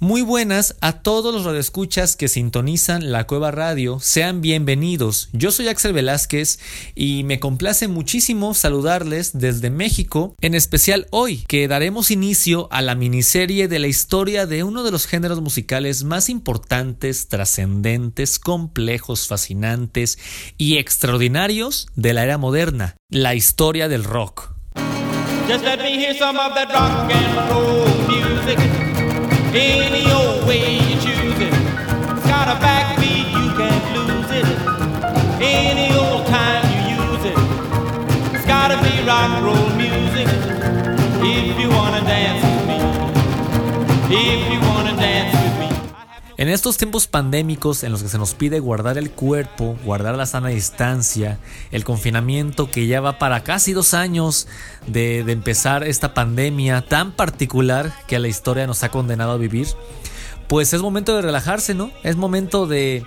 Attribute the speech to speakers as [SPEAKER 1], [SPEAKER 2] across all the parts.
[SPEAKER 1] Muy buenas a todos los radioescuchas que sintonizan la Cueva Radio. Sean bienvenidos. Yo soy Axel Velázquez y me complace muchísimo saludarles desde México, en especial hoy, que daremos inicio a la miniserie de la historia de uno de los géneros musicales más importantes, trascendentes, complejos, fascinantes y extraordinarios de la era moderna, la historia del rock. Just let me hear some of rock and roll music. Any old way you choose it. Got a backbeat, you can't lose it. Any old time you use it. It's gotta be rock roll music. If you wanna dance with me. If you En estos tiempos pandémicos en los que se nos pide guardar el cuerpo, guardar la sana distancia, el confinamiento que ya va para casi dos años de, empezar esta pandemia tan particular que la historia nos ha condenado a vivir, pues es momento de relajarse, ¿no? Es momento de,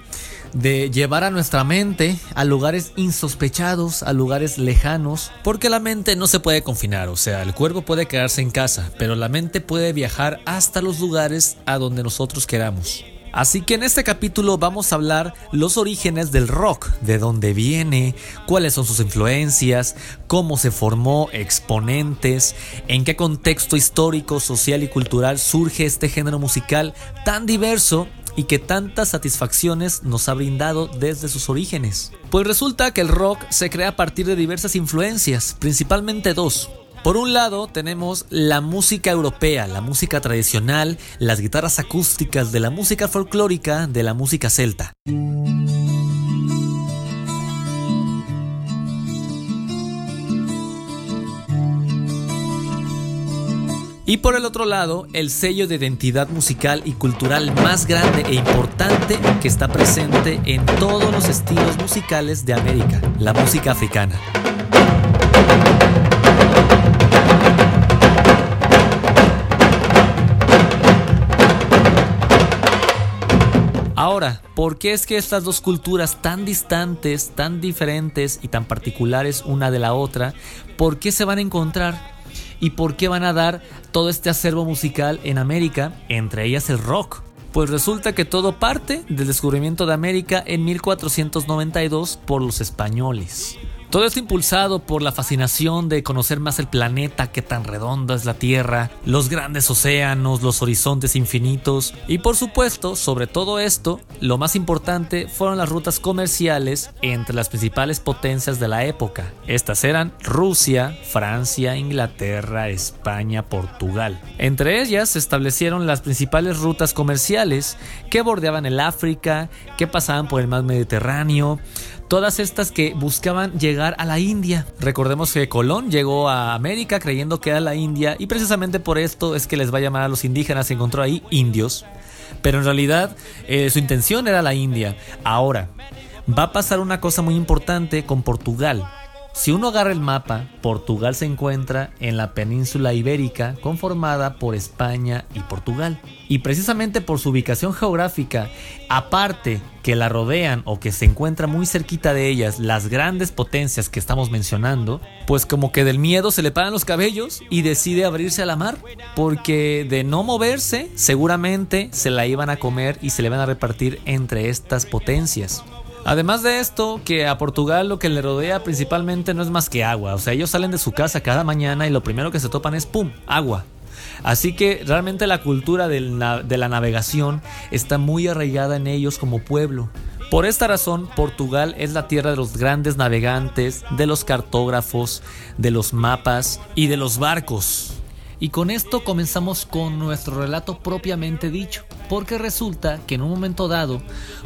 [SPEAKER 1] de llevar a nuestra mente a lugares insospechados, a lugares lejanos, porque la mente no se puede confinar, o sea, el cuerpo puede quedarse en casa, pero la mente puede viajar hasta los lugares a donde nosotros queramos. Así que en este capítulo vamos a hablar los orígenes del rock, de dónde viene, cuáles son sus influencias, cómo se formó, exponentes, en qué contexto histórico, social y cultural surge este género musical tan diverso y que tantas satisfacciones nos ha brindado desde sus orígenes. Pues resulta que el rock se crea a partir de diversas influencias, principalmente dos. Por un lado tenemos la música europea, la música tradicional, las guitarras acústicas de la música folclórica, de la música celta. Y por el otro lado, el sello de identidad musical y cultural más grande e importante que está presente en todos los estilos musicales de América, la música africana. Ahora, ¿por qué es que estas dos culturas tan distantes, tan diferentes y tan particulares una de la otra, por qué se van a encontrar? ¿Y por qué van a dar todo este acervo musical en América, entre ellas el rock? Pues resulta que todo parte del descubrimiento de América en 1492 por los españoles. Todo esto impulsado por la fascinación de conocer más el planeta, qué tan redonda es la Tierra, los grandes océanos, los horizontes infinitos y por supuesto, sobre todo esto, lo más importante fueron las rutas comerciales entre las principales potencias de la época. Estas eran Rusia, Francia, Inglaterra, España, Portugal. Entre ellas se establecieron las principales rutas comerciales que bordeaban el África, que pasaban por el mar Mediterráneo, todas estas que buscaban llegar a la India. Recordemos que Colón llegó a América creyendo que era la India y precisamente por esto es que les va a llamar a los indígenas, se encontró ahí indios, pero en realidad eh, su intención era la India. Ahora, va a pasar una cosa muy importante con Portugal. Si uno agarra el mapa, Portugal se encuentra en la península ibérica conformada por España y Portugal. Y precisamente por su ubicación geográfica, aparte que la rodean o que se encuentra muy cerquita de ellas las grandes potencias que estamos mencionando, pues como que del miedo se le paran los cabellos y decide abrirse a la mar, porque de no moverse seguramente se la iban a comer y se le van a repartir entre estas potencias. Además de esto, que a Portugal lo que le rodea principalmente no es más que agua. O sea, ellos salen de su casa cada mañana y lo primero que se topan es ¡pum! agua. Así que realmente la cultura de la navegación está muy arraigada en ellos como pueblo. Por esta razón, Portugal es la tierra de los grandes navegantes, de los cartógrafos, de los mapas y de los barcos. Y con esto comenzamos con nuestro relato propiamente dicho, porque resulta que en un momento dado,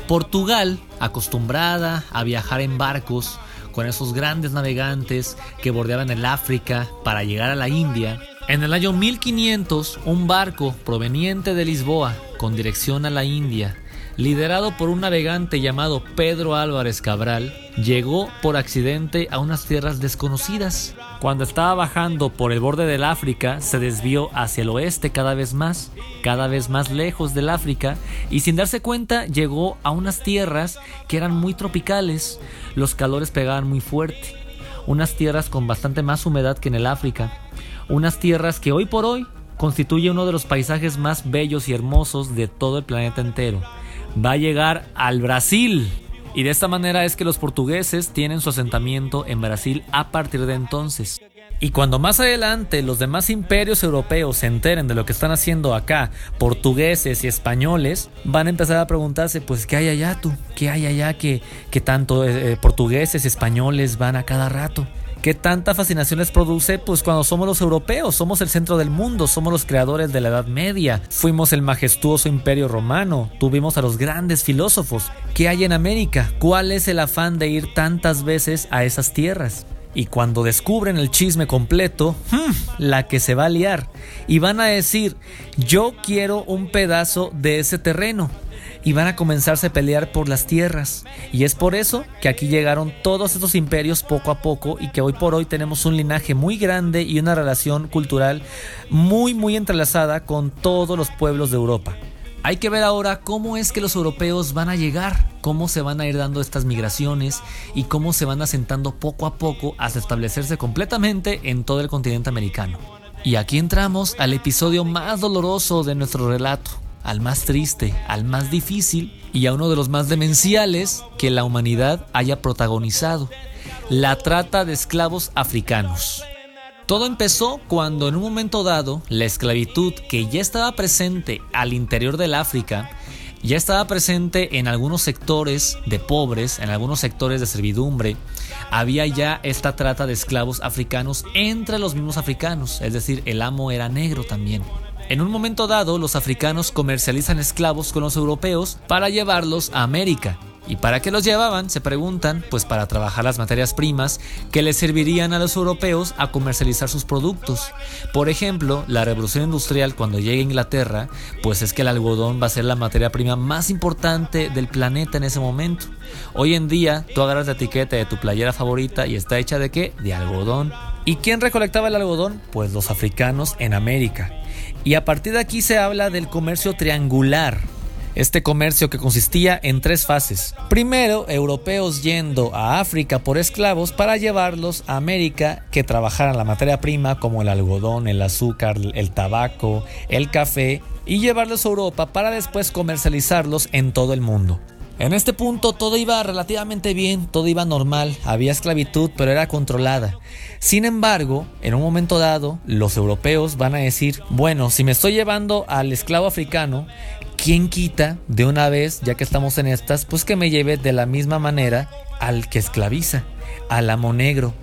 [SPEAKER 1] Portugal, acostumbrada a viajar en barcos, con esos grandes navegantes que bordeaban el África para llegar a la India, en el año 1500 un barco proveniente de Lisboa con dirección a la India liderado por un navegante llamado Pedro Álvarez Cabral, llegó por accidente a unas tierras desconocidas. Cuando estaba bajando por el borde del África, se desvió hacia el oeste cada vez más, cada vez más lejos del África, y sin darse cuenta llegó a unas tierras que eran muy tropicales, los calores pegaban muy fuerte, unas tierras con bastante más humedad que en el África, unas tierras que hoy por hoy constituye uno de los paisajes más bellos y hermosos de todo el planeta entero. Va a llegar al Brasil. Y de esta manera es que los portugueses tienen su asentamiento en Brasil a partir de entonces. Y cuando más adelante los demás imperios europeos se enteren de lo que están haciendo acá, portugueses y españoles, van a empezar a preguntarse, pues, ¿qué hay allá tú? ¿Qué hay allá que, que tanto eh, eh, portugueses y españoles van a cada rato? ¿Qué tanta fascinación les produce? Pues cuando somos los europeos, somos el centro del mundo, somos los creadores de la Edad Media, fuimos el majestuoso imperio romano, tuvimos a los grandes filósofos. ¿Qué hay en América? ¿Cuál es el afán de ir tantas veces a esas tierras? Y cuando descubren el chisme completo, hmm, la que se va a liar. Y van a decir, yo quiero un pedazo de ese terreno. Y van a comenzarse a pelear por las tierras. Y es por eso que aquí llegaron todos estos imperios poco a poco y que hoy por hoy tenemos un linaje muy grande y una relación cultural muy muy entrelazada con todos los pueblos de Europa. Hay que ver ahora cómo es que los europeos van a llegar, cómo se van a ir dando estas migraciones y cómo se van asentando poco a poco hasta establecerse completamente en todo el continente americano. Y aquí entramos al episodio más doloroso de nuestro relato, al más triste, al más difícil y a uno de los más demenciales que la humanidad haya protagonizado, la trata de esclavos africanos. Todo empezó cuando en un momento dado la esclavitud que ya estaba presente al interior del África ya estaba presente en algunos sectores de pobres, en algunos sectores de servidumbre. Había ya esta trata de esclavos africanos entre los mismos africanos, es decir, el amo era negro también. En un momento dado, los africanos comercializan esclavos con los europeos para llevarlos a América. ¿Y para qué los llevaban? Se preguntan, pues para trabajar las materias primas que les servirían a los europeos a comercializar sus productos. Por ejemplo, la revolución industrial cuando llegue a Inglaterra, pues es que el algodón va a ser la materia prima más importante del planeta en ese momento. Hoy en día, tú agarras la etiqueta de tu playera favorita y está hecha de qué? De algodón. ¿Y quién recolectaba el algodón? Pues los africanos en América. Y a partir de aquí se habla del comercio triangular este comercio que consistía en tres fases. Primero, europeos yendo a África por esclavos para llevarlos a América que trabajaran la materia prima como el algodón, el azúcar, el tabaco, el café y llevarlos a Europa para después comercializarlos en todo el mundo. En este punto todo iba relativamente bien, todo iba normal, había esclavitud pero era controlada. Sin embargo, en un momento dado, los europeos van a decir, bueno, si me estoy llevando al esclavo africano, ¿quién quita de una vez, ya que estamos en estas, pues que me lleve de la misma manera al que esclaviza, al amo negro,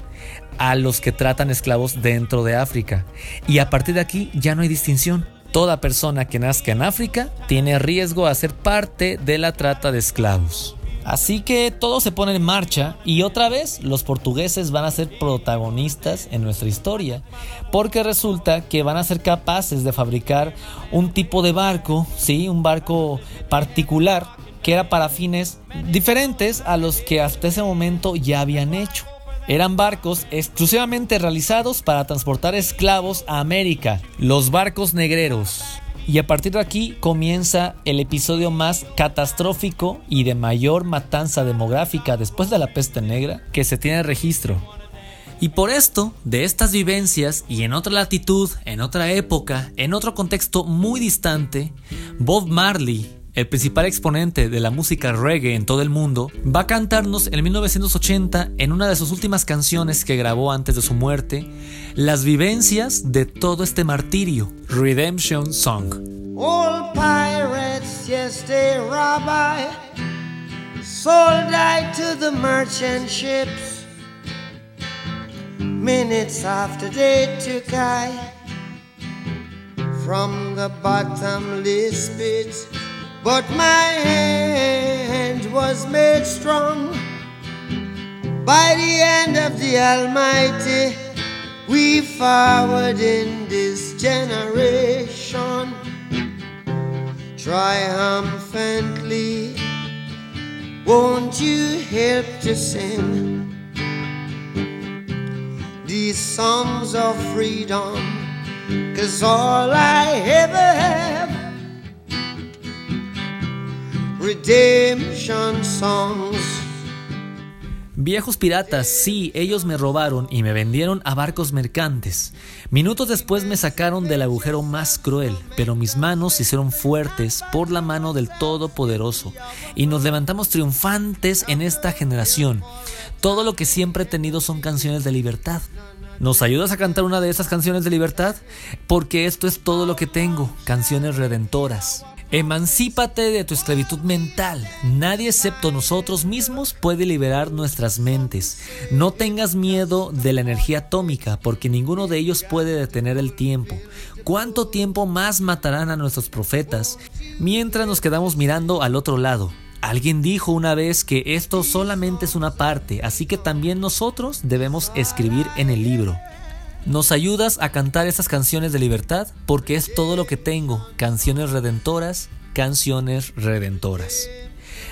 [SPEAKER 1] a los que tratan esclavos dentro de África? Y a partir de aquí ya no hay distinción. Toda persona que nazca en África tiene riesgo a ser parte de la trata de esclavos. Así que todo se pone en marcha y otra vez los portugueses van a ser protagonistas en nuestra historia, porque resulta que van a ser capaces de fabricar un tipo de barco, sí, un barco particular que era para fines diferentes a los que hasta ese momento ya habían hecho. Eran barcos exclusivamente realizados para transportar esclavos a América, los barcos negreros. Y a partir de aquí comienza el episodio más catastrófico y de mayor matanza demográfica después de la peste negra que se tiene registro. Y por esto, de estas vivencias y en otra latitud, en otra época, en otro contexto muy distante, Bob Marley, el principal exponente de la música reggae en todo el mundo, va a cantarnos en 1980 en una de sus últimas canciones que grabó antes de su muerte, las vivencias de todo este martirio, Redemption Song. All pirates, yes, they rob I, sold I to the merchant ships. Minutes after they took I from the bottomless pit. But my hand was made strong by the hand of the Almighty. We forward in this generation triumphantly. Won't you help to sing these songs of freedom? Cause all I ever have redemption songs. Viejos piratas, sí, ellos me robaron y me vendieron a barcos mercantes. Minutos después me sacaron del agujero más cruel, pero mis manos se hicieron fuertes por la mano del Todopoderoso y nos levantamos triunfantes en esta generación. Todo lo que siempre he tenido son canciones de libertad. ¿Nos ayudas a cantar una de esas canciones de libertad? Porque esto es todo lo que tengo, canciones redentoras. Emancípate de tu esclavitud mental. Nadie excepto nosotros mismos puede liberar nuestras mentes. No tengas miedo de la energía atómica porque ninguno de ellos puede detener el tiempo. ¿Cuánto tiempo más matarán a nuestros profetas mientras nos quedamos mirando al otro lado? Alguien dijo una vez que esto solamente es una parte, así que también nosotros debemos escribir en el libro. Nos ayudas a cantar esas canciones de libertad porque es todo lo que tengo, canciones redentoras, canciones redentoras.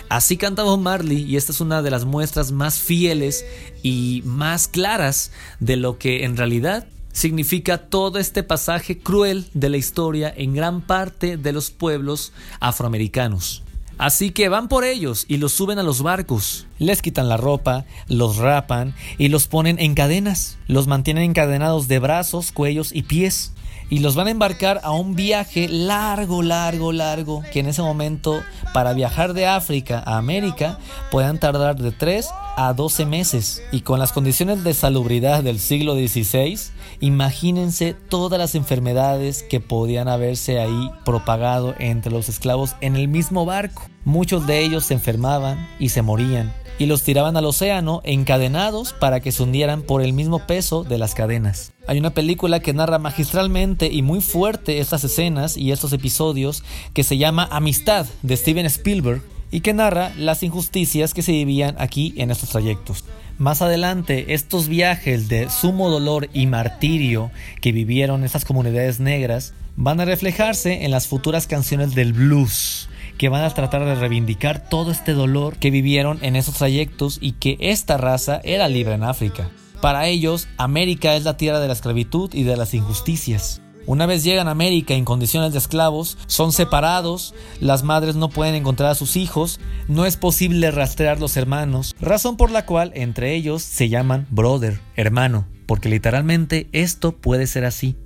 [SPEAKER 1] Así canta Bob Marley y esta es una de las muestras más fieles y más claras de lo que en realidad significa todo este pasaje cruel de la historia en gran parte de los pueblos afroamericanos. Así que van por ellos y los suben a los barcos. Les quitan la ropa, los rapan y los ponen en cadenas. Los mantienen encadenados de brazos, cuellos y pies. Y los van a embarcar a un viaje largo, largo, largo, que en ese momento para viajar de África a América puedan tardar de 3 a 12 meses. Y con las condiciones de salubridad del siglo XVI, imagínense todas las enfermedades que podían haberse ahí propagado entre los esclavos en el mismo barco. Muchos de ellos se enfermaban y se morían y los tiraban al océano encadenados para que se hundieran por el mismo peso de las cadenas. Hay una película que narra magistralmente y muy fuerte estas escenas y estos episodios que se llama Amistad de Steven Spielberg y que narra las injusticias que se vivían aquí en estos trayectos. Más adelante, estos viajes de sumo dolor y martirio que vivieron estas comunidades negras van a reflejarse en las futuras canciones del blues que van a tratar de reivindicar todo este dolor que vivieron en esos trayectos y que esta raza era libre en África. Para ellos, América es la tierra de la esclavitud y de las injusticias. Una vez llegan a América en condiciones de esclavos, son separados, las madres no pueden encontrar a sus hijos, no es posible rastrear los hermanos, razón por la cual entre ellos se llaman brother, hermano, porque literalmente esto puede ser así.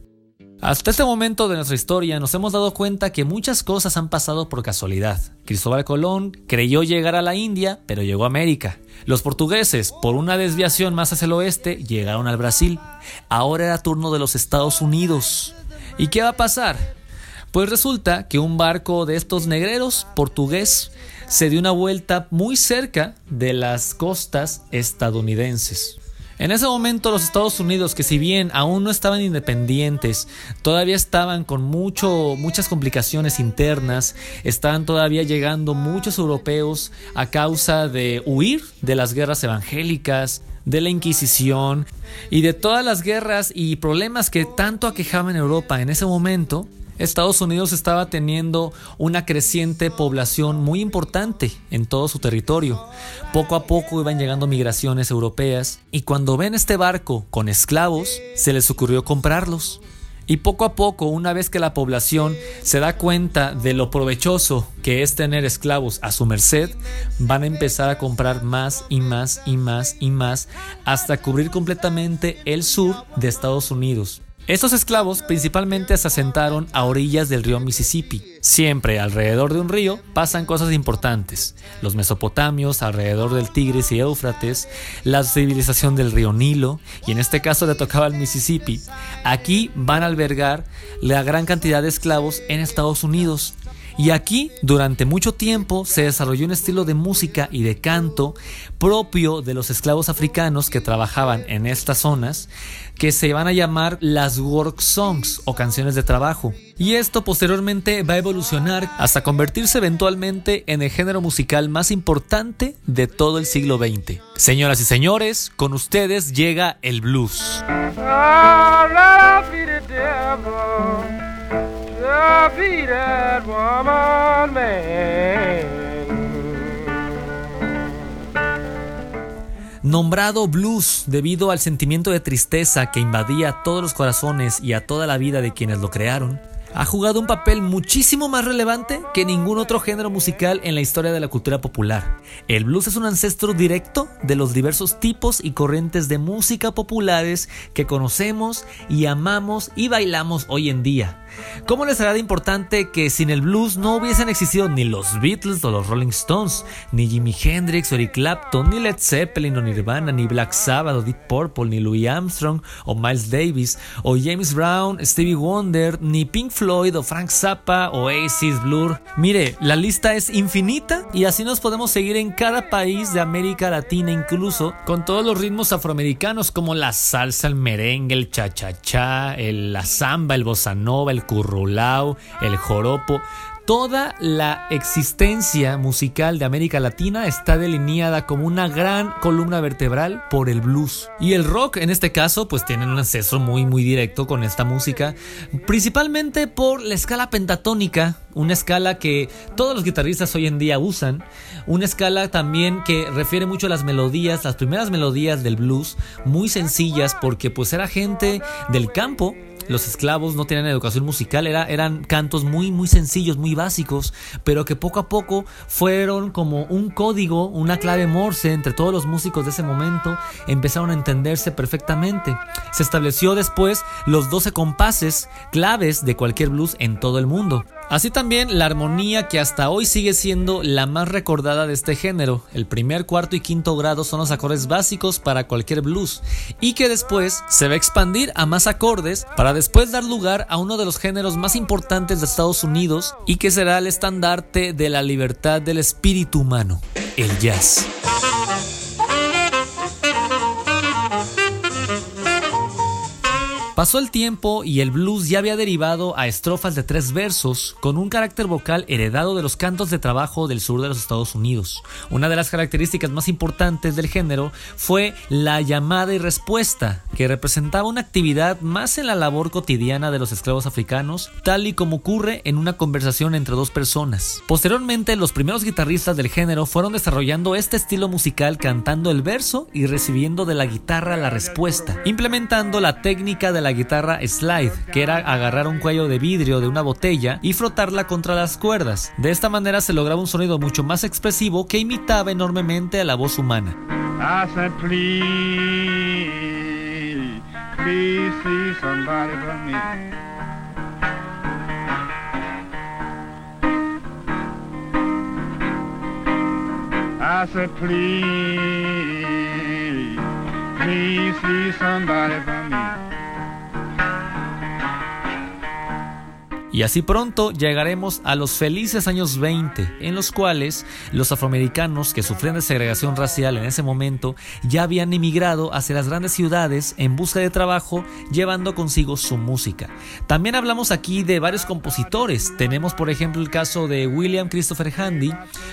[SPEAKER 1] Hasta este momento de nuestra historia nos hemos dado cuenta que muchas cosas han pasado por casualidad. Cristóbal Colón creyó llegar a la India, pero llegó a América. Los portugueses, por una desviación más hacia el oeste, llegaron al Brasil. Ahora era turno de los Estados Unidos. ¿Y qué va a pasar? Pues resulta que un barco de estos negreros portugués se dio una vuelta muy cerca de las costas estadounidenses. En ese momento los Estados Unidos, que si bien aún no estaban independientes, todavía estaban con mucho, muchas complicaciones internas, estaban todavía llegando muchos europeos a causa de huir de las guerras evangélicas, de la Inquisición y de todas las guerras y problemas que tanto aquejaban Europa en ese momento, Estados Unidos estaba teniendo una creciente población muy importante en todo su territorio. Poco a poco iban llegando migraciones europeas y cuando ven este barco con esclavos, se les ocurrió comprarlos. Y poco a poco, una vez que la población se da cuenta de lo provechoso que es tener esclavos a su merced, van a empezar a comprar más y más y más y más hasta cubrir completamente el sur de Estados Unidos. Estos esclavos principalmente se asentaron a orillas del río Mississippi. Siempre alrededor de un río pasan cosas importantes. Los mesopotamios alrededor del Tigris y Éufrates, la civilización del río Nilo, y en este caso le tocaba el Mississippi. Aquí van a albergar la gran cantidad de esclavos en Estados Unidos. Y aquí, durante mucho tiempo, se desarrolló un estilo de música y de canto propio de los esclavos africanos que trabajaban en estas zonas, que se van a llamar las work songs o canciones de trabajo. Y esto posteriormente va a evolucionar hasta convertirse eventualmente en el género musical más importante de todo el siglo XX. Señoras y señores, con ustedes llega el blues. Nombrado blues debido al sentimiento de tristeza que invadía todos los corazones y a toda la vida de quienes lo crearon, ha jugado un papel muchísimo más relevante que ningún otro género musical en la historia de la cultura popular. El blues es un ancestro directo de los diversos tipos y corrientes de música populares que conocemos y amamos y bailamos hoy en día. ¿Cómo les será de importante que sin el blues no hubiesen existido ni los Beatles o los Rolling Stones, ni Jimi Hendrix o Eric Clapton, ni Led Zeppelin o Nirvana, ni Black Sabbath o Deep Purple, ni Louis Armstrong o Miles Davis, o James Brown, Stevie Wonder, ni Pink Floyd o Frank Zappa, o Oasis, Blur? Mire, la lista es infinita y así nos podemos seguir en cada país de América Latina, incluso con todos los ritmos afroamericanos como la salsa, el merengue, el cha-cha-cha, la samba, el bossa nova, el currulao, el joropo. Toda la existencia musical de América Latina está delineada como una gran columna vertebral por el blues. Y el rock, en este caso, pues tiene un acceso muy muy directo con esta música, principalmente por la escala pentatónica, una escala que todos los guitarristas hoy en día usan, una escala también que refiere mucho a las melodías, las primeras melodías del blues, muy sencillas porque pues era gente del campo los esclavos no tenían educación musical, era, eran cantos muy, muy sencillos, muy básicos, pero que poco a poco fueron como un código, una clave morse entre todos los músicos de ese momento, empezaron a entenderse perfectamente. Se estableció después los 12 compases claves de cualquier blues en todo el mundo. Así también la armonía que hasta hoy sigue siendo la más recordada de este género. El primer, cuarto y quinto grado son los acordes básicos para cualquier blues y que después se va a expandir a más acordes para después dar lugar a uno de los géneros más importantes de Estados Unidos y que será el estandarte de la libertad del espíritu humano, el jazz. Pasó el tiempo y el blues ya había derivado a estrofas de tres versos con un carácter vocal heredado de los cantos de trabajo del sur de los Estados Unidos. Una de las características más importantes del género fue la llamada y respuesta, que representaba una actividad más en la labor cotidiana de los esclavos africanos, tal y como ocurre en una conversación entre dos personas. Posteriormente, los primeros guitarristas del género fueron desarrollando este estilo musical cantando el verso y recibiendo de la guitarra la respuesta, implementando la técnica de la guitarra slide, que era agarrar un cuello de vidrio de una botella y frotarla contra las cuerdas. De esta manera se lograba un sonido mucho más expresivo que imitaba enormemente a la voz humana. Y así pronto llegaremos a los felices años 20, en los cuales los afroamericanos que sufrían de segregación racial en ese momento ya habían emigrado hacia las grandes ciudades en busca de trabajo, llevando consigo su música. También hablamos aquí de varios compositores. Tenemos por ejemplo el caso de William Christopher Handy,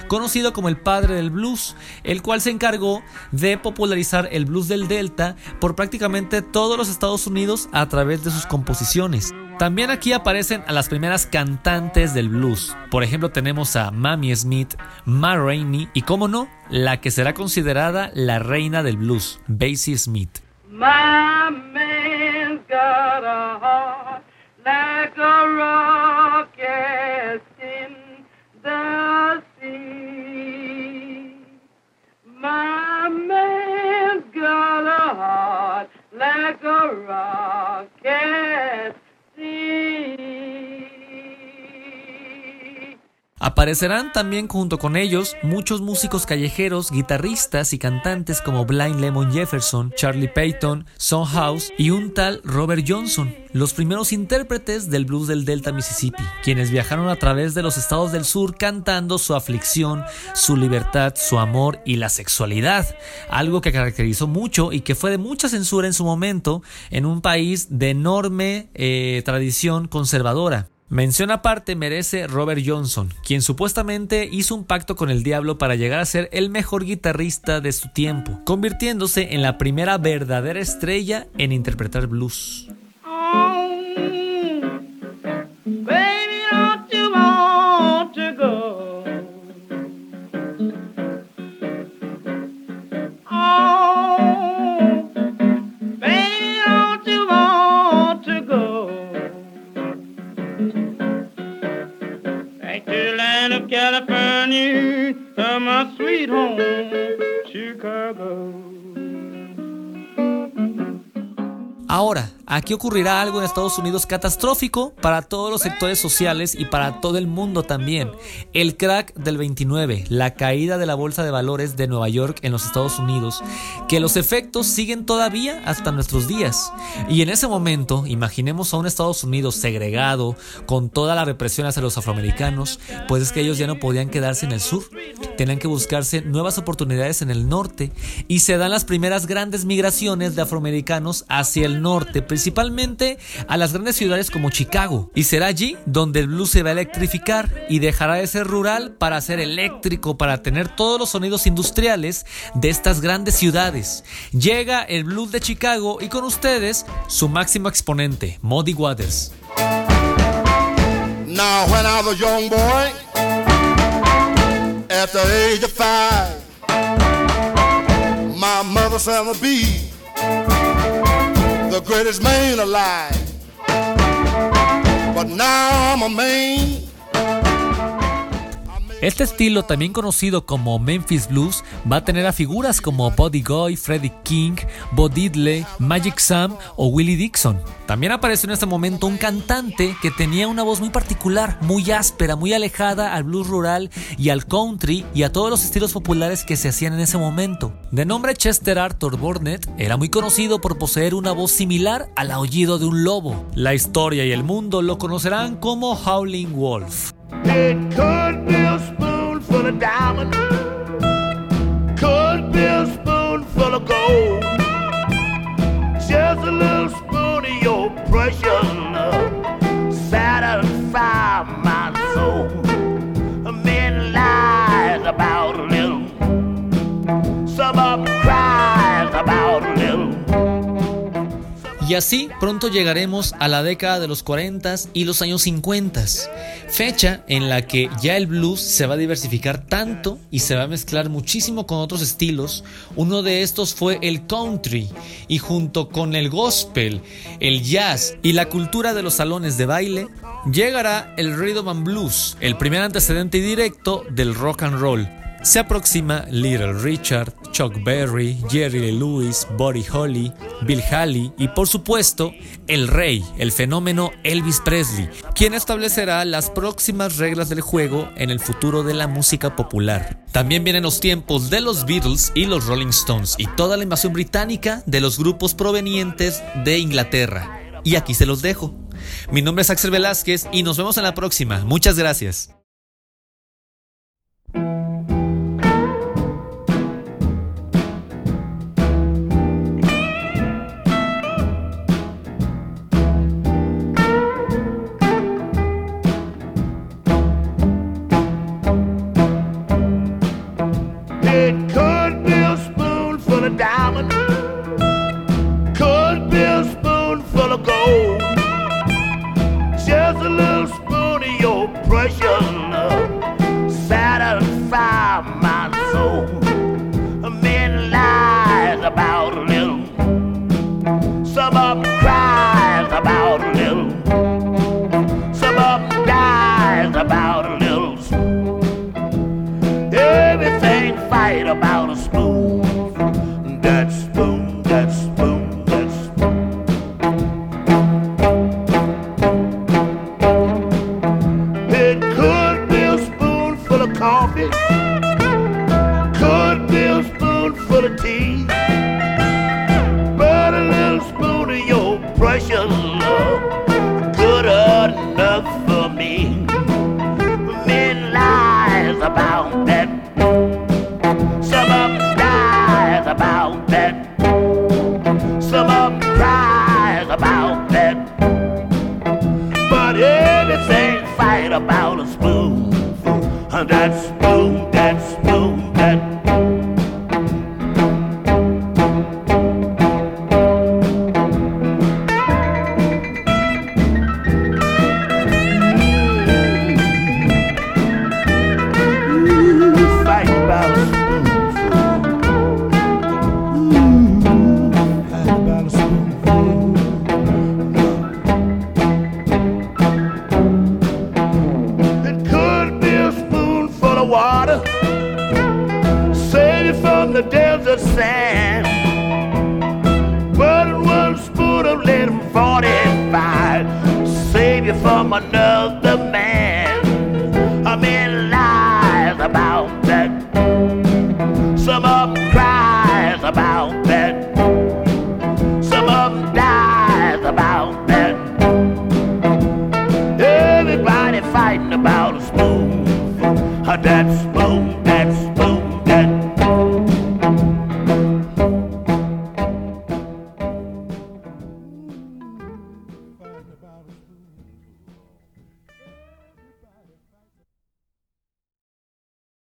[SPEAKER 1] conocido como el padre del blues, el cual se encargó de popularizar el blues del Delta por prácticamente todos los Estados Unidos a través de sus composiciones. También aquí aparecen a las primeras cantantes del blues. Por ejemplo, tenemos a Mamie Smith, Ma Rainey y, como no, la que será considerada la reina del blues, Bessie Smith. Aparecerán también junto con ellos muchos músicos callejeros, guitarristas y cantantes como Blind Lemon Jefferson, Charlie Payton, Son House y un tal Robert Johnson, los primeros intérpretes del blues del Delta Mississippi, quienes viajaron a través de los estados del sur cantando su aflicción, su libertad, su amor y la sexualidad, algo que caracterizó mucho y que fue de mucha censura en su momento en un país de enorme eh, tradición conservadora. Mención aparte merece Robert Johnson, quien supuestamente hizo un pacto con el diablo para llegar a ser el mejor guitarrista de su tiempo, convirtiéndose en la primera verdadera estrella en interpretar blues. Aquí ocurrirá algo en Estados Unidos catastrófico para todos los sectores sociales y para todo el mundo también. El crack del 29, la caída de la bolsa de valores de Nueva York en los Estados Unidos, que los efectos siguen todavía hasta nuestros días. Y en ese momento, imaginemos a un Estados Unidos segregado, con toda la represión hacia los afroamericanos, pues es que ellos ya no podían quedarse en el sur, tenían que buscarse nuevas oportunidades en el norte y se dan las primeras grandes migraciones de afroamericanos hacia el norte, a las grandes ciudades como Chicago. Y será allí donde el blues se va a electrificar y dejará de ser rural para ser eléctrico, para tener todos los sonidos industriales de estas grandes ciudades. Llega el blues de Chicago y con ustedes su máximo exponente, Muddy Waters. Now when I was young boy, my. The greatest man alive. But now I'm a man Este estilo, también conocido como Memphis Blues, va a tener a figuras como Buddy Guy, Freddie King, Bo Diddley, Magic Sam o Willie Dixon. También apareció en este momento un cantante que tenía una voz muy particular, muy áspera, muy alejada al blues rural y al country y a todos los estilos populares que se hacían en ese momento. De nombre Chester Arthur Burnett, era muy conocido por poseer una voz similar al aullido de un lobo. La historia y el mundo lo conocerán como Howling Wolf. Y así pronto llegaremos a la década de los 40 y los años 50, fecha en la que ya el blues se va a diversificar tanto y se va a mezclar muchísimo con otros estilos. Uno de estos fue el country y junto con el gospel, el jazz y la cultura de los salones de baile, llegará el rhythm and blues, el primer antecedente directo del rock and roll se aproxima Little Richard, Chuck Berry, Jerry Lewis, Buddy Holly, Bill Haley y por supuesto el rey, el fenómeno Elvis Presley, quien establecerá las próximas reglas del juego en el futuro de la música popular. También vienen los tiempos de los Beatles y los Rolling Stones y toda la invasión británica de los grupos provenientes de Inglaterra. Y aquí se los dejo. Mi nombre es Axel Velázquez y nos vemos en la próxima. Muchas gracias. Just a little spoon of your precious.
[SPEAKER 2] your love water, save you from the desert sand. But one spoon of lead 45, save you from another